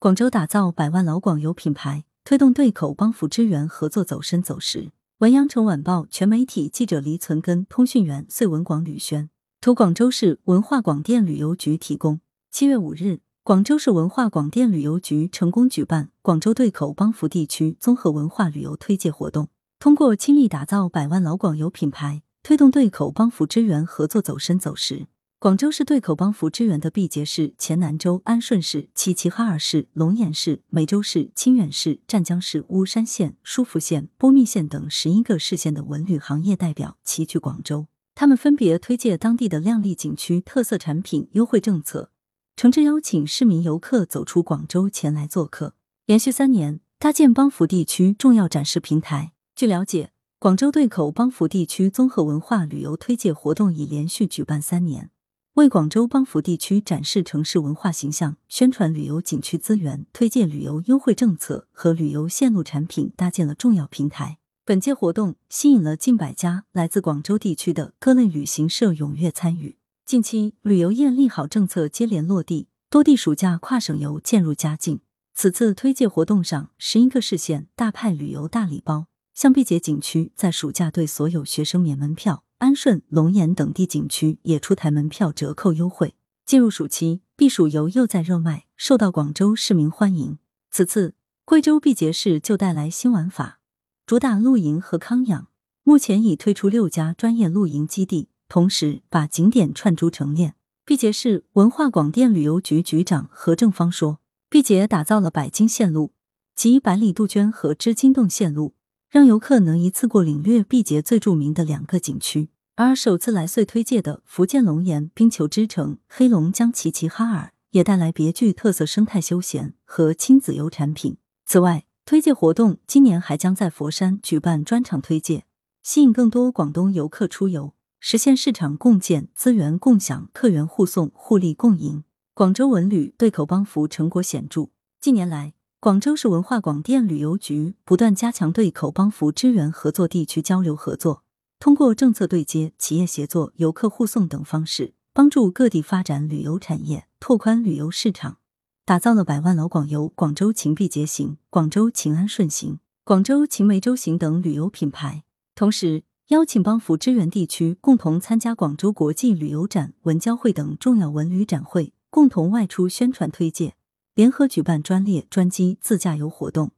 广州打造百万老广游品牌，推动对口帮扶支援合作走深走实。文阳城晚报全媒体记者黎存根，通讯员穗文广吕轩，图广州市文化广电旅游局提供。七月五日，广州市文化广电旅游局成功举办广州对口帮扶地区综合文化旅游推介活动，通过倾力打造百万老广游品牌，推动对口帮扶支援合作走深走实。广州市对口帮扶支援的毕节市、黔南州、安顺市、齐齐哈尔市、龙岩市、梅州市、清远市、湛江市、巫山县、舒福县、波密县等十一个市县的文旅行业代表齐聚广州，他们分别推介当地的靓丽景区、特色产品、优惠政策，诚挚邀请市民游客走出广州前来做客。连续三年搭建帮扶地区重要展示平台。据了解，广州对口帮扶地区综合文化旅游推介活动已连续举办三年。为广州帮扶地区展示城市文化形象、宣传旅游景区资源、推介旅游优惠政策和旅游线路产品搭建了重要平台。本届活动吸引了近百家来自广州地区的各类旅行社踊跃参与。近期，旅游业利好政策接连落地，多地暑假跨省游渐入佳境。此次推介活动上，十一个市县大派旅游大礼包，像毕节景区在暑假对所有学生免门票。安顺、龙岩等地景区也出台门票折扣优惠。进入暑期，避暑游又在热卖，受到广州市民欢迎。此次贵州毕节市就带来新玩法，主打露营和康养。目前已推出六家专业露营基地，同时把景点串珠成链。毕节市文化广电旅游局局长何正方说：“毕节打造了百金线路及百里杜鹃和织金洞线路。”让游客能一次过领略毕节最著名的两个景区，而首次来穗推介的福建龙岩冰球之城、黑龙江齐齐哈尔也带来别具特色生态休闲和亲子游产品。此外，推介活动今年还将在佛山举办专场推介，吸引更多广东游客出游，实现市场共建、资源共享、客源互送、互利共赢。广州文旅对口帮扶成果显著，近年来。广州市文化广电旅游局不断加强对口帮扶支援合作、地区交流合作，通过政策对接、企业协作、游客互送等方式，帮助各地发展旅游产业，拓宽旅游市场，打造了百万老广游、广州情毕节行、广州秦安顺行、广州秦梅州行等旅游品牌。同时，邀请帮扶支援地区共同参加广州国际旅游展、文交会等重要文旅展会，共同外出宣传推介。联合举办专列、专机自驾游活动，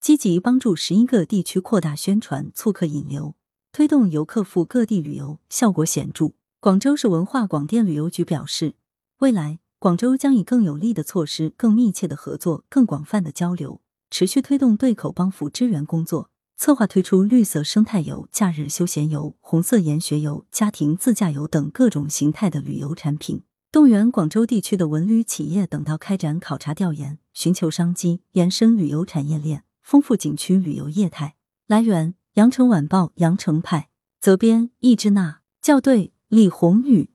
积极帮助十一个地区扩大宣传、促客引流，推动游客赴各地旅游，效果显著。广州市文化广电旅游局表示，未来广州将以更有力的措施、更密切的合作、更广泛的交流，持续推动对口帮扶支援工作，策划推出绿色生态游、假日休闲游、红色研学游、家庭自驾游等各种形态的旅游产品。动员广州地区的文旅企业等到开展考察调研，寻求商机，延伸旅游产业链，丰富景区旅游业态。来源：羊城晚报羊城派，责编：易之娜，校对：李红宇。